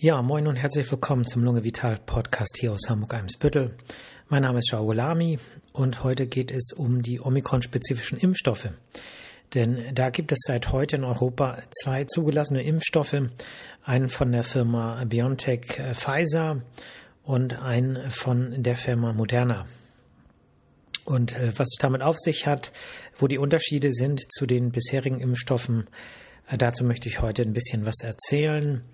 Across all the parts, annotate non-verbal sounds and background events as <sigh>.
Ja, moin und herzlich willkommen zum Lunge Vital Podcast hier aus Hamburg-Eimsbüttel. Mein Name ist Shao Lami und heute geht es um die Omikron-spezifischen Impfstoffe. Denn da gibt es seit heute in Europa zwei zugelassene Impfstoffe, einen von der Firma BioNTech äh, Pfizer und einen von der Firma Moderna. Und äh, was es damit auf sich hat, wo die Unterschiede sind zu den bisherigen Impfstoffen, äh, dazu möchte ich heute ein bisschen was erzählen.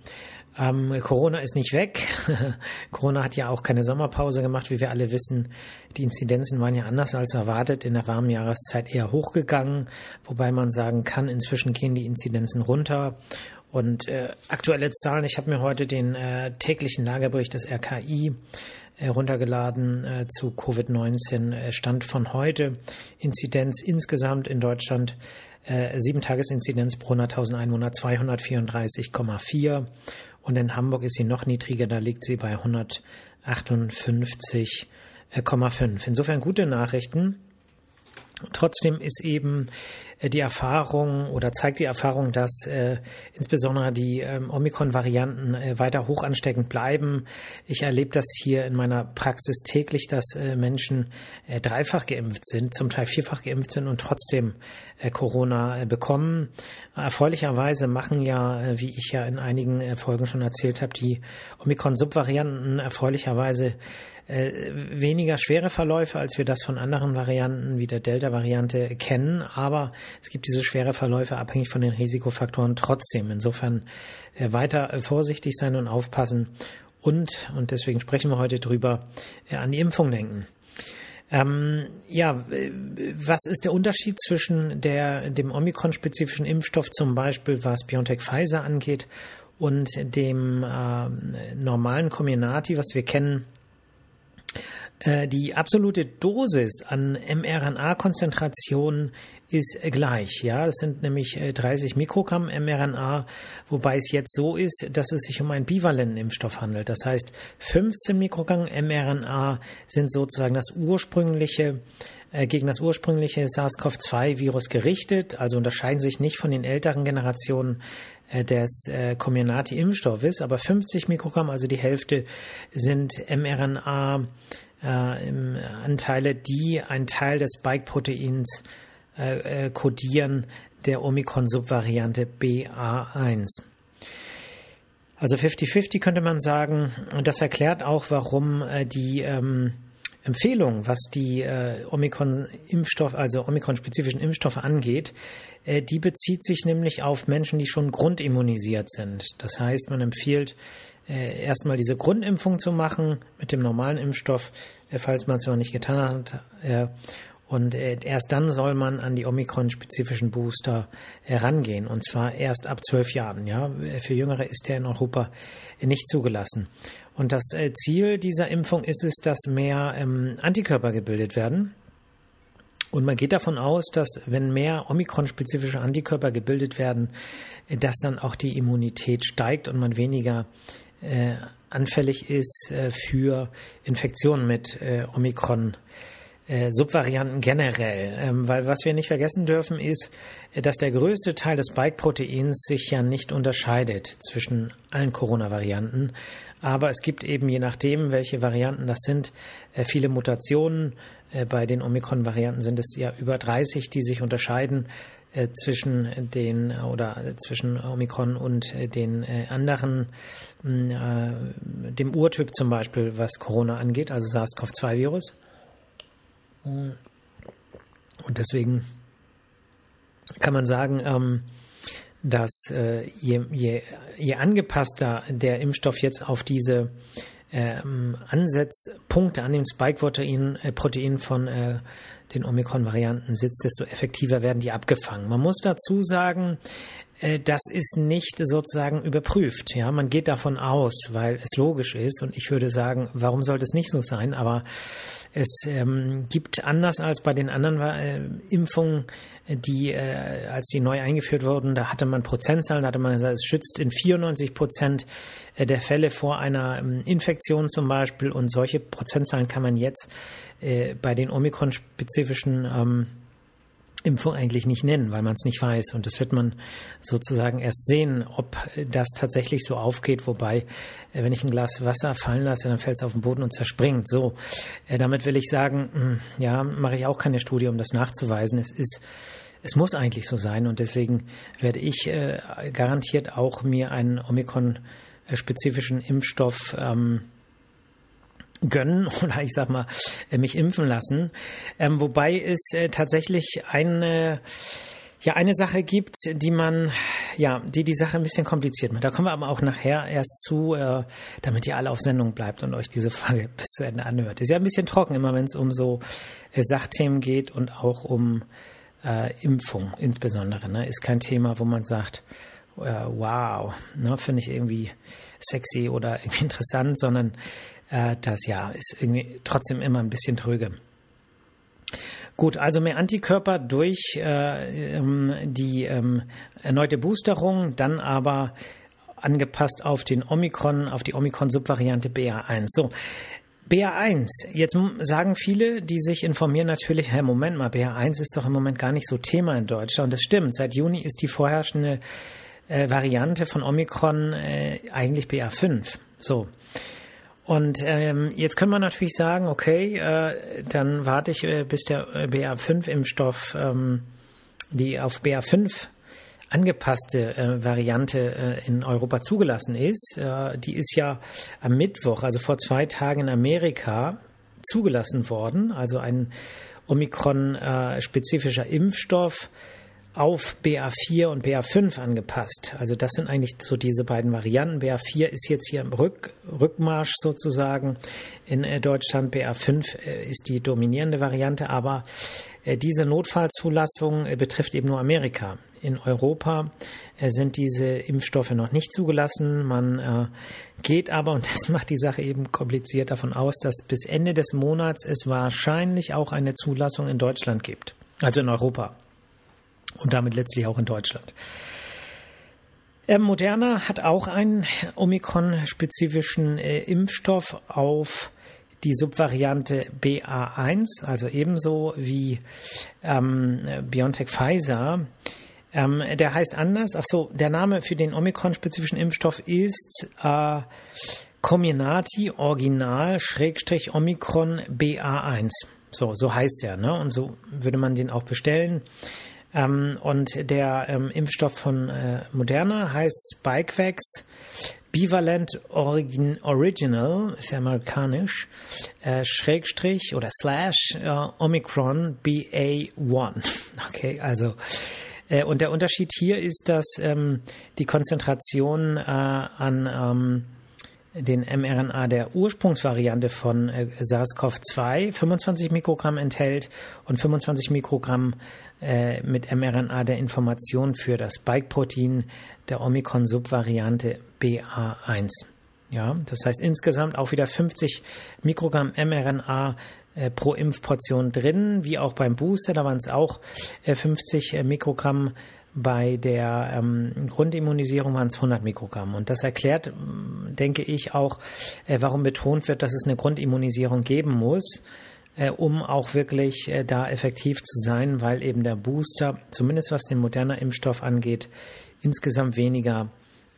Ähm, Corona ist nicht weg. <laughs> Corona hat ja auch keine Sommerpause gemacht, wie wir alle wissen. Die Inzidenzen waren ja anders als erwartet in der warmen Jahreszeit eher hochgegangen, wobei man sagen kann, inzwischen gehen die Inzidenzen runter. Und äh, aktuelle Zahlen, ich habe mir heute den äh, täglichen Lagerbericht des RKI äh, runtergeladen äh, zu Covid-19, äh, Stand von heute. Inzidenz insgesamt in Deutschland äh, 7 Tagesinzidenz pro 100.000 Einwohner 234,4 und in Hamburg ist sie noch niedriger, da liegt sie bei 158,5. Insofern gute Nachrichten. Trotzdem ist eben äh, die Erfahrung oder zeigt die Erfahrung, dass äh, insbesondere die ähm, Omikron-Varianten äh, weiter hoch ansteckend bleiben. Ich erlebe das hier in meiner Praxis täglich, dass äh, Menschen äh, dreifach geimpft sind, zum Teil vierfach geimpft sind und trotzdem äh, Corona bekommen. Erfreulicherweise machen ja, wie ich ja in einigen Folgen schon erzählt habe, die Omikron-Subvarianten erfreulicherweise äh, weniger schwere Verläufe, als wir das von anderen Varianten wie der Delta-Variante kennen. Aber es gibt diese schwere Verläufe abhängig von den Risikofaktoren trotzdem. Insofern äh, weiter äh, vorsichtig sein und aufpassen und, und deswegen sprechen wir heute drüber, an die Impfung denken. Ähm, ja, was ist der Unterschied zwischen der, dem Omikron-spezifischen Impfstoff zum Beispiel, was BioNTech Pfizer angeht, und dem äh, normalen Comirnaty, was wir kennen äh, die absolute Dosis an mRNA-Konzentration ist gleich. Ja, das sind nämlich 30 äh, Mikrogramm mRNA, wobei es jetzt so ist, dass es sich um einen bivalenten Impfstoff handelt. Das heißt, 15 Mikrogramm mRNA sind sozusagen das ursprüngliche äh, gegen das ursprüngliche SARS-CoV-2-Virus gerichtet, also unterscheiden sich nicht von den älteren Generationen des äh, Comirnaty-Impfstoffes, aber 50 Mikrogramm, also die Hälfte, sind mRNA äh, die einen Teil des Spike-Proteins äh, äh, kodieren der Omikron-Subvariante BA1. Also 50-50 könnte man sagen. Und das erklärt auch, warum äh, die ähm, Empfehlung, was die äh, Omikron-Impfstoff, also Omikron-spezifischen Impfstoffe angeht, äh, die bezieht sich nämlich auf Menschen, die schon grundimmunisiert sind. Das heißt, man empfiehlt äh, erstmal diese Grundimpfung zu machen mit dem normalen Impfstoff, äh, falls man es noch nicht getan hat. Äh, und äh, erst dann soll man an die Omikron-spezifischen Booster herangehen. Und zwar erst ab zwölf Jahren. Ja, für Jüngere ist der in Europa nicht zugelassen. Und das äh, Ziel dieser Impfung ist es, dass mehr ähm, Antikörper gebildet werden. Und man geht davon aus, dass wenn mehr Omikron-spezifische Antikörper gebildet werden, äh, dass dann auch die Immunität steigt und man weniger äh, anfällig ist äh, für Infektionen mit äh, Omikron. Äh, Subvarianten generell, ähm, weil was wir nicht vergessen dürfen ist, äh, dass der größte Teil des Spike-Proteins sich ja nicht unterscheidet zwischen allen Corona-Varianten, aber es gibt eben je nachdem, welche Varianten das sind, äh, viele Mutationen. Äh, bei den Omikron-Varianten sind es ja über 30, die sich unterscheiden. Zwischen den oder zwischen Omikron und den anderen, dem Urtyp zum Beispiel, was Corona angeht, also SARS-CoV-2-Virus. Und deswegen kann man sagen, ähm, dass je, je, je angepasster der Impfstoff jetzt auf diese ähm, Ansatzpunkte an dem Spike-Protein Protein von den Omikron-Varianten sitzt, desto effektiver werden die abgefangen. Man muss dazu sagen, äh, das ist nicht sozusagen überprüft. Ja, man geht davon aus, weil es logisch ist. Und ich würde sagen, warum sollte es nicht so sein? Aber es ähm, gibt anders als bei den anderen äh, Impfungen, die, äh, als die neu eingeführt wurden, da hatte man Prozentzahlen, da hatte man gesagt, es schützt in 94 Prozent äh, der Fälle vor einer ähm, Infektion zum Beispiel. Und solche Prozentzahlen kann man jetzt äh, bei den Omikron-spezifischen ähm, Impfung eigentlich nicht nennen, weil man es nicht weiß. Und das wird man sozusagen erst sehen, ob das tatsächlich so aufgeht. Wobei, äh, wenn ich ein Glas Wasser fallen lasse, dann fällt es auf den Boden und zerspringt. So, äh, damit will ich sagen, hm, ja, mache ich auch keine Studie, um das nachzuweisen. Es ist es muss eigentlich so sein und deswegen werde ich äh, garantiert auch mir einen Omikron-spezifischen Impfstoff ähm, gönnen <laughs> oder ich sag mal äh, mich impfen lassen. Ähm, wobei es äh, tatsächlich eine ja eine Sache gibt, die man ja die die Sache ein bisschen kompliziert macht. Da kommen wir aber auch nachher erst zu, äh, damit ihr alle auf Sendung bleibt und euch diese Frage <laughs> bis zu Ende anhört. Ist ja ein bisschen trocken immer, wenn es um so äh, Sachthemen geht und auch um äh, Impfung insbesondere. Ne? Ist kein Thema, wo man sagt, äh, wow, ne, finde ich irgendwie sexy oder <laughs> irgendwie interessant, sondern äh, das ja ist irgendwie trotzdem immer ein bisschen tröge. Gut, also mehr Antikörper durch äh, ähm, die ähm, erneute Boosterung, dann aber angepasst auf den Omikron, auf die Omikron-Subvariante BA1. So, BA1, jetzt sagen viele, die sich informieren, natürlich, Herr, Moment mal, BA1 ist doch im Moment gar nicht so Thema in Deutschland. Und das stimmt, seit Juni ist die vorherrschende äh, Variante von Omikron äh, eigentlich BA5. So. Und ähm, jetzt können wir natürlich sagen, okay, äh, dann warte ich, äh, bis der äh, BA5-Impfstoff, ähm, die auf BA5 angepasste äh, Variante äh, in Europa zugelassen ist. Äh, die ist ja am Mittwoch, also vor zwei Tagen in Amerika, zugelassen worden. Also ein Omikron-spezifischer äh, Impfstoff auf BA4 und BA5 angepasst. Also das sind eigentlich so diese beiden Varianten. BA4 ist jetzt hier im Rück, Rückmarsch sozusagen in äh, Deutschland. BA5 äh, ist die dominierende Variante, aber äh, diese Notfallzulassung betrifft eben nur Amerika. In Europa sind diese Impfstoffe noch nicht zugelassen. Man geht aber, und <laughs> das macht die Sache eben kompliziert, davon aus, dass bis Ende des Monats es wahrscheinlich auch eine Zulassung in Deutschland gibt. Also in Europa und damit letztlich auch in Deutschland. Ähm, Moderna hat auch einen Omikron-spezifischen äh, Impfstoff auf die Subvariante BA1, also ebenso wie ähm, BioNTech Pfizer. Ähm, der heißt anders. Ach so, der Name für den Omikron-spezifischen Impfstoff ist äh, Comirnaty Original Schrägstrich Omikron BA1. So, so heißt er, ne? Und so würde man den auch bestellen. Ähm, und der ähm, Impfstoff von äh, Moderna heißt Spikevax Bivalent Origin, Original, ist ja amerikanisch, äh, Schrägstrich oder Slash äh, Omicron BA1. <laughs> Okay, also äh, und der Unterschied hier ist, dass ähm, die Konzentration äh, an ähm, den mRNA der Ursprungsvariante von äh, SARS-CoV-2 25 Mikrogramm enthält und 25 Mikrogramm äh, mit mRNA der Information für das Spike-Protein der Omikron-Subvariante BA1. Ja, das heißt insgesamt auch wieder 50 Mikrogramm mRNA äh, pro Impfportion drin, wie auch beim Booster, da waren es auch äh, 50 äh, Mikrogramm. Bei der ähm, Grundimmunisierung waren es 100 Mikrogramm. Und das erklärt, denke ich, auch, äh, warum betont wird, dass es eine Grundimmunisierung geben muss äh, um auch wirklich äh, da effektiv zu sein, weil eben der Booster, zumindest was den moderner Impfstoff angeht, insgesamt weniger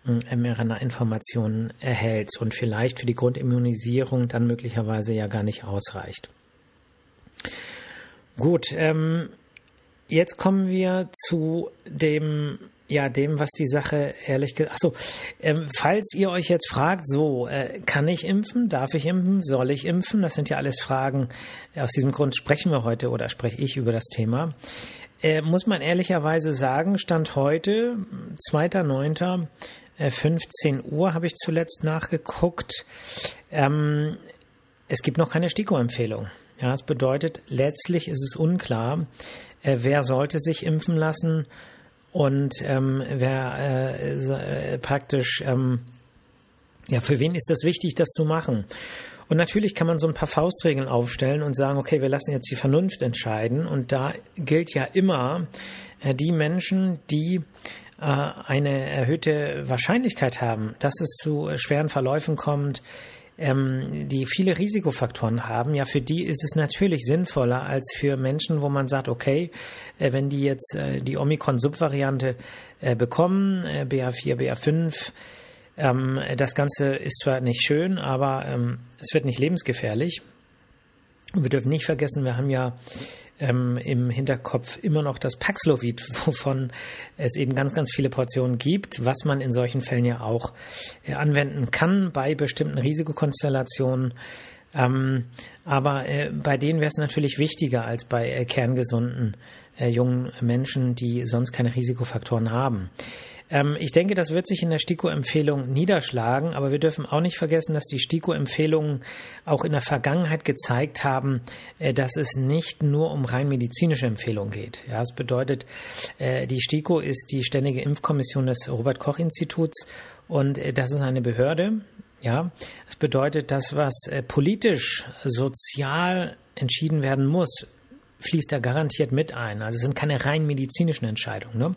äh, mRNA-Informationen erhält und vielleicht für die Grundimmunisierung dann möglicherweise ja gar nicht ausreicht. Gut, ähm, jetzt kommen wir zu dem ja, dem, was die Sache ehrlich gesagt. Achso, ähm, falls ihr euch jetzt fragt, so, äh, kann ich impfen? Darf ich impfen? Soll ich impfen? Das sind ja alles Fragen. Aus diesem Grund sprechen wir heute oder spreche ich über das Thema. Äh, muss man ehrlicherweise sagen, Stand heute, 2.9., äh, 15 Uhr habe ich zuletzt nachgeguckt. Ähm, es gibt noch keine STIKO-Empfehlung. Ja, das bedeutet, letztlich ist es unklar, äh, wer sollte sich impfen lassen und ähm, wer äh, äh, praktisch, ähm, ja, für wen ist das wichtig, das zu machen? Und natürlich kann man so ein paar Faustregeln aufstellen und sagen, okay, wir lassen jetzt die Vernunft entscheiden. Und da gilt ja immer, äh, die Menschen, die äh, eine erhöhte Wahrscheinlichkeit haben, dass es zu schweren Verläufen kommt, ähm, die viele Risikofaktoren haben, ja, für die ist es natürlich sinnvoller als für Menschen, wo man sagt, okay, äh, wenn die jetzt äh, die Omikron-Subvariante äh, bekommen, äh, BA4, BA5, ähm, das Ganze ist zwar nicht schön, aber ähm, es wird nicht lebensgefährlich. Und wir dürfen nicht vergessen, wir haben ja ähm, im Hinterkopf immer noch das Paxlovid, <laughs> wovon es eben ganz, ganz viele Portionen gibt, was man in solchen Fällen ja auch äh, anwenden kann bei bestimmten Risikokonstellationen. Ähm, aber äh, bei denen wäre es natürlich wichtiger als bei äh, kerngesunden äh, jungen Menschen, die sonst keine Risikofaktoren haben. Ähm, ich denke, das wird sich in der STIKO-Empfehlung niederschlagen, aber wir dürfen auch nicht vergessen, dass die STIKO-Empfehlungen auch in der Vergangenheit gezeigt haben, äh, dass es nicht nur um rein medizinische Empfehlungen geht. Ja, es bedeutet, äh, die STIKO ist die Ständige Impfkommission des Robert-Koch-Instituts und äh, das ist eine Behörde, ja, das bedeutet, das, was äh, politisch, sozial entschieden werden muss, fließt da garantiert mit ein. Also es sind keine rein medizinischen Entscheidungen. Ne?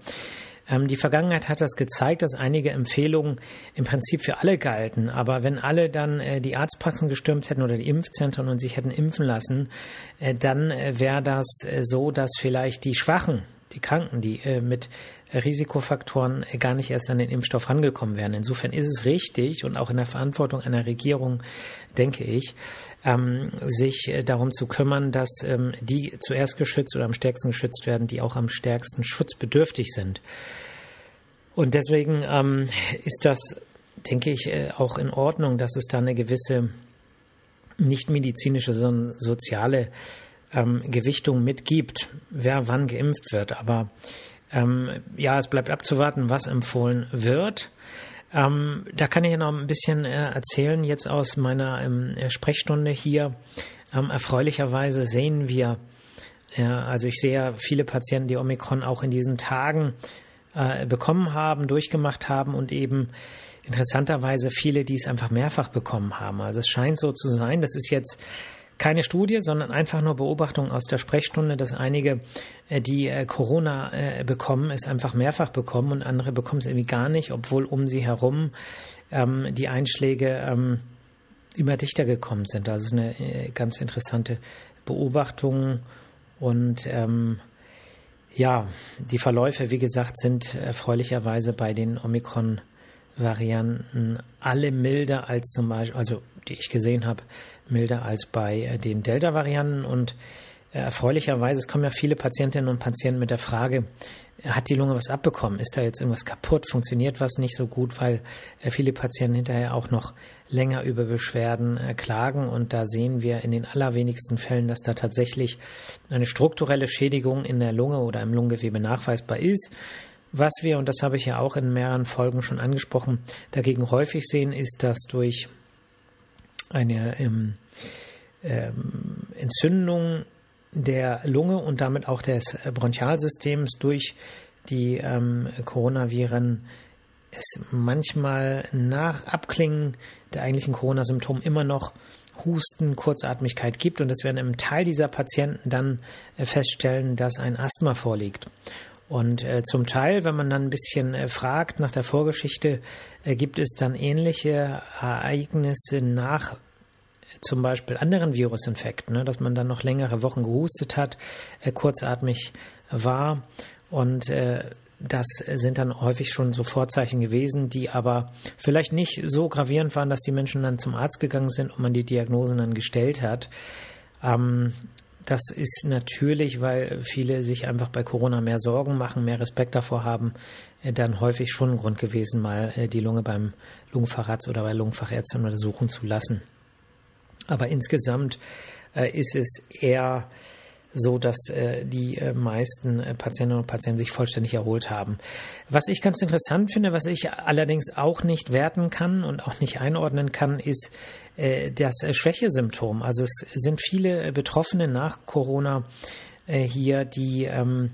Ähm, die Vergangenheit hat das gezeigt, dass einige Empfehlungen im Prinzip für alle galten. Aber wenn alle dann äh, die Arztpraxen gestürmt hätten oder die Impfzentren und sich hätten impfen lassen, äh, dann äh, wäre das so, dass vielleicht die Schwachen, die Kranken, die äh, mit Risikofaktoren gar nicht erst an den Impfstoff rangekommen wären. Insofern ist es richtig und auch in der Verantwortung einer Regierung, denke ich, ähm, sich äh, darum zu kümmern, dass ähm, die zuerst geschützt oder am stärksten geschützt werden, die auch am stärksten schutzbedürftig sind. Und deswegen ähm, ist das, denke ich, äh, auch in Ordnung, dass es da eine gewisse nicht medizinische, sondern soziale ähm, Gewichtung mitgibt, wer wann geimpft wird. Aber ähm, ja, es bleibt abzuwarten, was empfohlen wird. Ähm, da kann ich noch ein bisschen äh, erzählen, jetzt aus meiner ähm, Sprechstunde hier. Ähm, erfreulicherweise sehen wir, äh, also ich sehe viele Patienten, die Omikron auch in diesen Tagen äh, bekommen haben, durchgemacht haben und eben interessanterweise viele, die es einfach mehrfach bekommen haben. Also es scheint so zu sein, das ist jetzt keine Studie, sondern einfach nur Beobachtung aus der Sprechstunde, dass einige, äh, die äh, Corona äh, bekommen, es einfach mehrfach bekommen und andere bekommen es irgendwie gar nicht, obwohl um sie herum ähm, die Einschläge ähm, immer dichter gekommen sind. Das ist eine ganz interessante Beobachtung und ähm, ja, die Verläufe, wie gesagt, sind erfreulicherweise bei den Omikron-Varianten alle milder als zum Beispiel, also die ich gesehen habe, milder als bei äh, den Delta-Varianten. Und äh, erfreulicherweise, es kommen ja viele Patientinnen und Patienten mit der Frage, hat die Lunge was abbekommen? Ist da jetzt irgendwas kaputt? Funktioniert was nicht so gut? Weil äh, viele Patienten hinterher auch noch länger über Beschwerden klagen. Und da sehen wir in den allerwenigsten Fällen, dass da tatsächlich eine strukturelle Schädigung in der Lunge oder im Lungengewebe nachweisbar ist. Was wir, und das habe ich ja auch in mehreren Folgen schon angesprochen, dagegen häufig sehen, ist, dass durch eine ähm, ähm, Entzündung der Lunge und damit auch des Bronchialsystems durch die ähm, Coronaviren es manchmal nach Abklingen der eigentlichen Corona-Symptome immer noch Husten, Kurzatmigkeit gibt und es werden im Teil dieser Patienten dann äh, feststellen, dass ein Asthma vorliegt. Und äh, zum Teil, wenn man dann ein bisschen äh, fragt nach der Vorgeschichte, äh, gibt es dann ähnliche Ereignisse nach äh, zum Beispiel anderen Virusinfekten, ne, dass man dann noch längere Wochen gehustet hat, äh, kurzatmig war. Und äh, das sind dann häufig schon so Vorzeichen gewesen, die aber vielleicht nicht so gravierend waren, dass die Menschen dann zum Arzt gegangen sind und man die Diagnose dann gestellt hat. Ähm, das ist natürlich, weil viele sich einfach bei Corona mehr Sorgen machen, mehr Respekt davor haben, äh, dann häufig schon ein Grund gewesen, mal äh, die Lunge beim Lungenfacharzt oder bei Lungenfachärzten untersuchen zu lassen. Aber insgesamt äh, ist es eher so, dass äh, die äh, meisten äh, Patientinnen und Patienten sich vollständig erholt haben. Was ich ganz interessant finde, was ich allerdings auch nicht werten kann und auch nicht einordnen kann, ist äh, das äh, Schwächesymptom. Also es sind viele äh, Betroffene nach Corona hier, die ähm,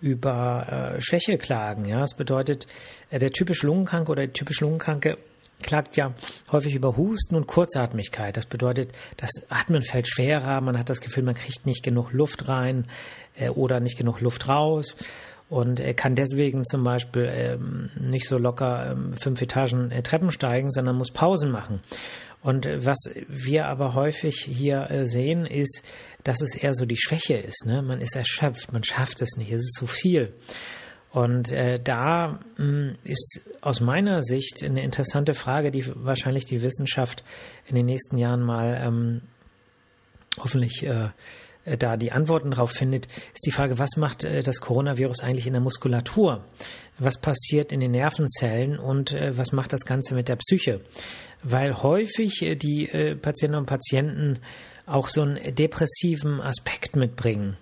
über Schwäche klagen. Ja, das bedeutet, der typisch Lungenkranke oder die typisch Lungenkranke klagt ja häufig über Husten und Kurzatmigkeit. Das bedeutet, das Atmen fällt schwerer, man hat das Gefühl, man kriegt nicht genug Luft rein äh, oder nicht genug Luft raus und er kann deswegen zum Beispiel ähm, nicht so locker ähm, fünf Etagen äh, Treppen steigen, sondern muss Pausen machen. Und was wir aber häufig hier äh, sehen, ist, dass es eher so die Schwäche ist. Ne? Man ist erschöpft, man schafft es nicht, es ist zu viel. Und äh, da mh, hm, ist aus meiner Sicht eine interessante Frage, die wahrscheinlich die Wissenschaft in den nächsten Jahren mal ähm, hoffentlich äh, äh, da die Antworten darauf findet, ist die Frage, was macht äh, das Coronavirus eigentlich in der Muskulatur? Was passiert in den Nervenzellen und äh, was macht das Ganze mit der Psyche? Weil häufig die Patientinnen und Patienten auch so einen depressiven Aspekt mitbringen.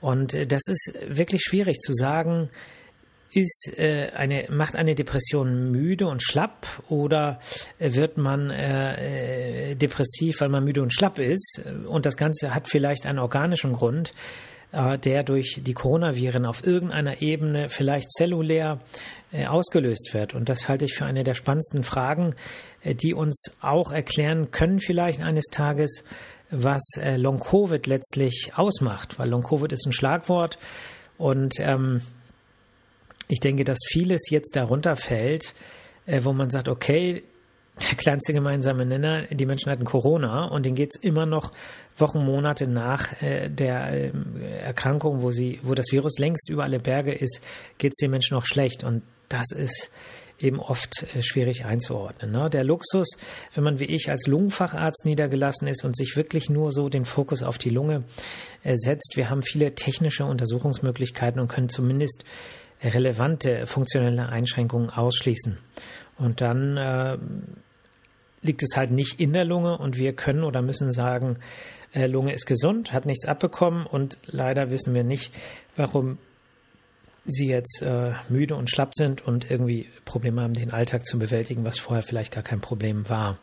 Und das ist wirklich schwierig zu sagen, ist äh, eine, macht eine Depression müde und schlapp oder wird man äh, äh, depressiv, weil man müde und schlapp ist? Und das Ganze hat vielleicht einen organischen Grund, äh, der durch die Coronaviren auf irgendeiner Ebene vielleicht zellulär äh, ausgelöst wird. Und das halte ich für eine der spannendsten Fragen, äh, die uns auch erklären können, vielleicht eines Tages, was äh, Long-Covid letztlich ausmacht. Weil Long-Covid ist ein Schlagwort und ähm, ich denke, dass vieles jetzt darunter fällt, äh, wo man sagt, okay, der kleinste gemeinsame Nenner, die Menschen hatten Corona und denen geht's immer noch Wochen, Monate nach äh, der äh, Erkrankung, wo sie, wo das Virus längst über alle Berge ist, geht's den Menschen noch schlecht. Und das ist eben oft äh, schwierig einzuordnen. Ne? Der Luxus, wenn man wie ich als Lungenfacharzt niedergelassen ist und sich wirklich nur so den Fokus auf die Lunge setzt, wir haben viele technische Untersuchungsmöglichkeiten und können zumindest relevante funktionelle Einschränkungen ausschließen. Und dann äh, liegt es halt nicht in der Lunge und wir können oder müssen sagen, äh, Lunge ist gesund, hat nichts abbekommen und leider wissen wir nicht, warum sie jetzt äh, müde und schlapp sind und irgendwie Probleme haben, den Alltag zu bewältigen, was vorher vielleicht gar kein Problem war.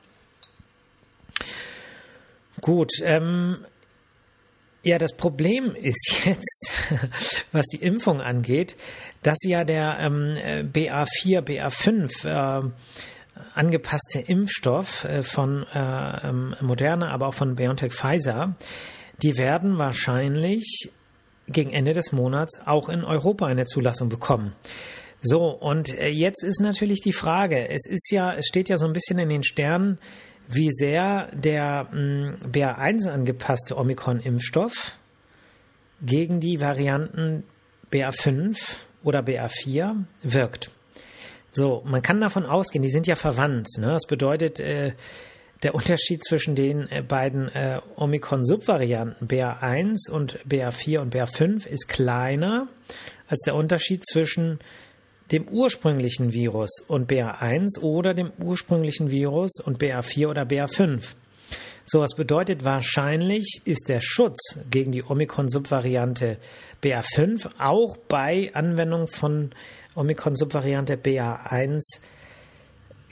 Gut, ähm, ja, das Problem ist <laughs> jetzt, was die Impfung angeht, dass ja der ähm, BA4, BA5 äh, angepasste Impfstoff äh, von äh, ähm, Moderna, aber auch von BioNTech Pfizer, die werden wahrscheinlich gegen Ende des Monats auch in Europa eine Zulassung bekommen. So, und äh, jetzt ist natürlich die Frage, es ist ja, es steht ja so ein bisschen in den Sternen, wie sehr der hm, BA1 angepasste Omikron-Impfstoff gegen die Varianten BA5 oder BA4 wirkt. So, man kann davon ausgehen, die sind ja verwandt. Ne? Das bedeutet, äh, der Unterschied zwischen den äh, beiden äh, Omikron-Subvarianten BA1 und BA4 und BA5 ist kleiner als der Unterschied zwischen dem ursprünglichen Virus und BA1 oder dem ursprünglichen Virus und BA4 oder BA5. So, was bedeutet wahrscheinlich ist der Schutz gegen die Omikron-Subvariante BA5 auch bei Anwendung von Omikron-Subvariante BA1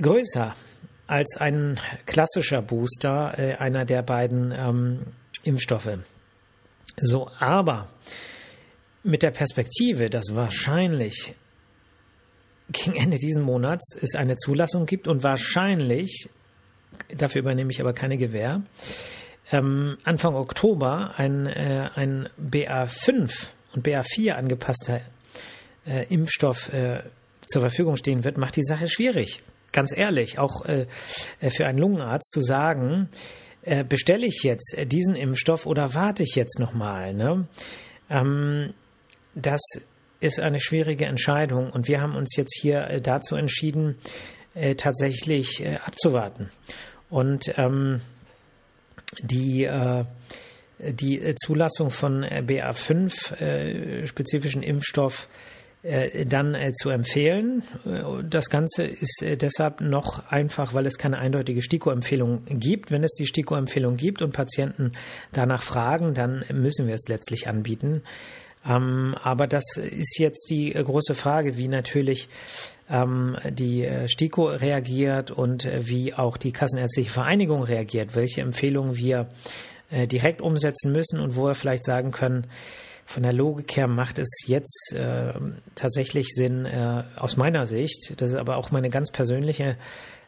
größer als ein klassischer Booster äh, einer der beiden ähm, Impfstoffe. So, aber mit der Perspektive, dass wahrscheinlich gegen Ende diesen Monats es eine Zulassung gibt und wahrscheinlich, dafür übernehme ich aber keine Gewähr, ähm, Anfang Oktober ein, äh, ein BA5 und BA4 angepasster äh, Impfstoff äh, zur Verfügung stehen wird, macht die Sache schwierig. Ganz ehrlich, auch äh, äh für einen Lungenarzt zu sagen, äh, bestelle ich jetzt diesen Impfstoff oder warte ich jetzt nochmal? Ne? Ähm, das ist eine schwierige Entscheidung und wir haben uns jetzt hier äh, dazu entschieden, äh, tatsächlich äh, abzuwarten. Und ähm, die, äh, die Zulassung von BA5 äh, spezifischen Impfstoff äh, dann zu empfehlen. Das Ganze ist deshalb noch einfach, weil es keine eindeutige STIKO-Empfehlung gibt. Wenn es die STIKO-Empfehlung gibt und Patienten danach fragen, dann müssen wir es letztlich anbieten. Ähm, aber das ist jetzt die äh, große Frage, wie natürlich ähm, die äh, STIKO reagiert und äh, wie auch die Kassenärztliche Vereinigung reagiert, welche Empfehlungen wir äh, direkt umsetzen müssen und wo wir vielleicht sagen können, von der Logik her macht es jetzt äh, tatsächlich Sinn, äh, aus meiner Sicht, das ist aber auch meine ganz persönliche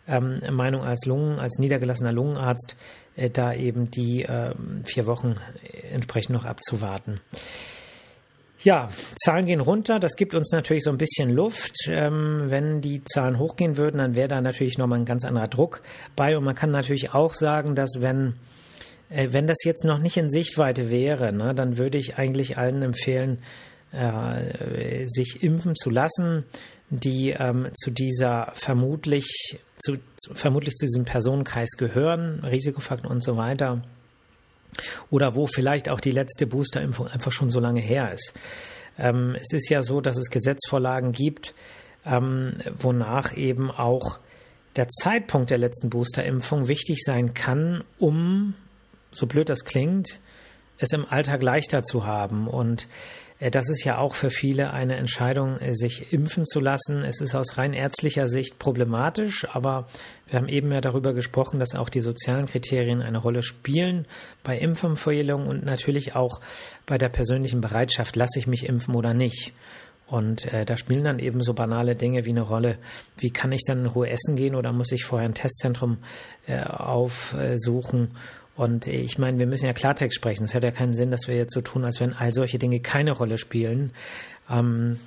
ähm, Meinung als Lungen, als niedergelassener Lungenarzt, da eben die ähm, vier Wochen entsprechend noch abzuwarten. Ja, Zahlen gehen runter. Das gibt uns natürlich so ein bisschen Luft. Ähm, wenn die Zahlen hochgehen würden, dann wäre da natürlich nochmal ein ganz anderer Druck bei. Und man kann natürlich auch sagen, dass wenn, äh, wenn das jetzt noch nicht in Sichtweite wäre, ne, dann würde ich eigentlich allen empfehlen, äh, sich impfen zu lassen, die ähm, zu dieser vermutlich zu, zu, vermutlich zu diesem Personenkreis gehören, Risikofaktoren und so weiter oder wo vielleicht auch die letzte Boosterimpfung einfach schon so lange her ist. Ähm, es ist ja so, dass es Gesetzvorlagen gibt, ähm, wonach eben auch der Zeitpunkt der letzten Boosterimpfung wichtig sein kann, um, so blöd das klingt, es im Alltag leichter zu haben. Und das ist ja auch für viele eine Entscheidung, äh, sich impfen zu lassen. Es ist aus rein ärztlicher Sicht problematisch, aber wir haben eben ja darüber gesprochen, dass auch die sozialen Kriterien eine Rolle spielen bei Impfempfehlungen und natürlich auch bei der persönlichen Bereitschaft, lasse ich mich impfen oder nicht. Und äh, da spielen dann eben so banale Dinge wie eine Rolle. Wie kann ich dann in Ruhe essen gehen oder muss ich vorher ein Testzentrum äh, aufsuchen? Und ich meine, wir müssen ja Klartext sprechen. Es hat ja keinen Sinn, dass wir jetzt so tun, als wenn all solche Dinge keine Rolle spielen. Ähm,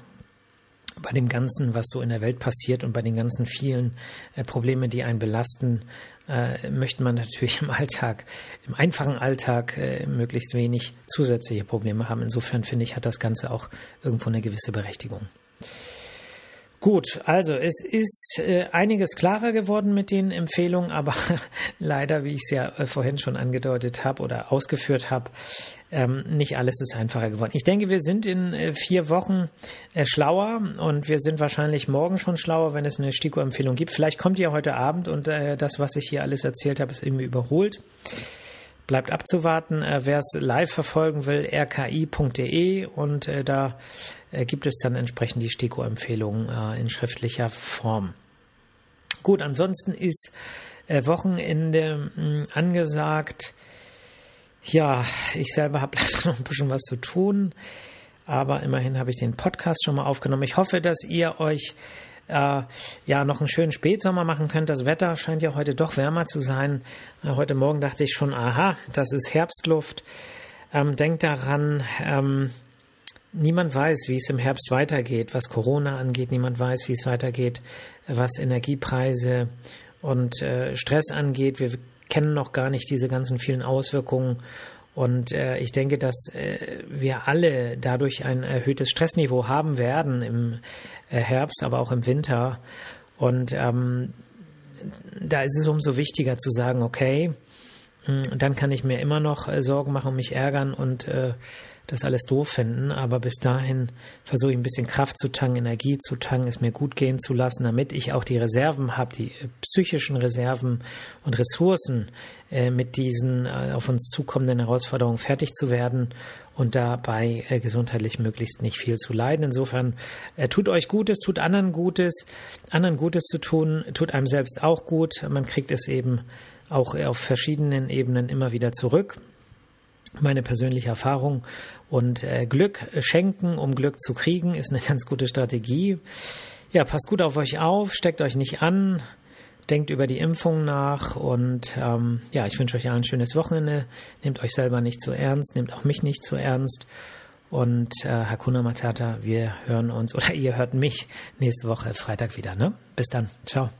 bei dem Ganzen, was so in der Welt passiert und bei den ganzen vielen äh, Problemen, die einen belasten, äh, möchte man <laughs> natürlich im Alltag, im einfachen Alltag äh, möglichst wenig zusätzliche Probleme haben. Insofern finde ich, hat das Ganze auch irgendwo eine gewisse Berechtigung. Gut, also es ist äh, einiges klarer geworden mit den Empfehlungen, aber <laughs> leider, wie ich es ja äh, vorhin schon angedeutet habe oder ausgeführt habe, ähm, nicht alles ist einfacher geworden. Ich denke, wir sind in äh, vier Wochen äh, schlauer und wir sind wahrscheinlich morgen schon schlauer, wenn es eine STIKO-Empfehlung gibt. Vielleicht kommt ihr heute Abend und äh, das, was ich hier alles erzählt habe, ist irgendwie überholt. Bleibt abzuwarten. Äh, Wer es live verfolgen will, rki.de und äh, da äh, gibt es dann entsprechend die STIKO-Empfehlungen in schriftlicher Form. Gut, ansonsten ist Wochenende mh, hm, angesagt. Ja, ich selber habe <laughs> leider noch ein bisschen was zu tun, aber immerhin habe ich den Podcast schon mal aufgenommen. Ich hoffe, dass ihr euch äh, ja noch einen schönen Spätsommer machen könnt. Das Wetter scheint ja heute doch wärmer zu sein. Äh, heute Morgen dachte ich schon, aha, das ist Herbstluft. Ähm, denkt daran, ähm, niemand weiß, wie es im Herbst weitergeht, was Corona angeht. Niemand weiß, wie es weitergeht, was Energiepreise und äh, Stress angeht. Wir kennen noch gar nicht diese ganzen vielen Auswirkungen und äh, ich denke, dass äh, wir alle dadurch ein erhöhtes Stressniveau haben werden im äh, Herbst, aber auch im Winter. Und ähm, da ist es umso wichtiger zu sagen, okay, hm, dann kann ich mir immer noch äh, Sorgen machen und mich ärgern und äh, das alles doof finden, aber bis dahin versuche ich ein bisschen Kraft zu tanken, Energie zu tanken, es mir gut gehen zu lassen, damit ich auch die Reserven habe, die äh, psychischen Reserven und Ressourcen, äh, mit diesen äh, auf uns zukommenden Herausforderungen fertig zu werden und dabei äh, gesundheitlich möglichst nicht viel zu leiden. Insofern äh, tut euch Gutes, tut anderen Gutes, anderen Gutes zu tun, tut einem selbst auch gut. Man kriegt es eben auch auf verschiedenen Ebenen immer wieder zurück meine persönliche Erfahrung. Und äh, Glück schenken, um Glück zu kriegen, ist eine <laughs> ganz gute Strategie. Ja, passt gut auf euch auf, steckt euch nicht an, denkt über die Impfung nach und ähm, ja, ich wünsche euch allen ein schönes Wochenende. Nehmt euch selber nicht zu ernst, nehmt auch mich nicht zu ernst. Und äh, Hakuna Matata, wir hören uns <laughs> oder ihr hört mich nächste Woche Freitag wieder. Ne? Bis dann. Ciao.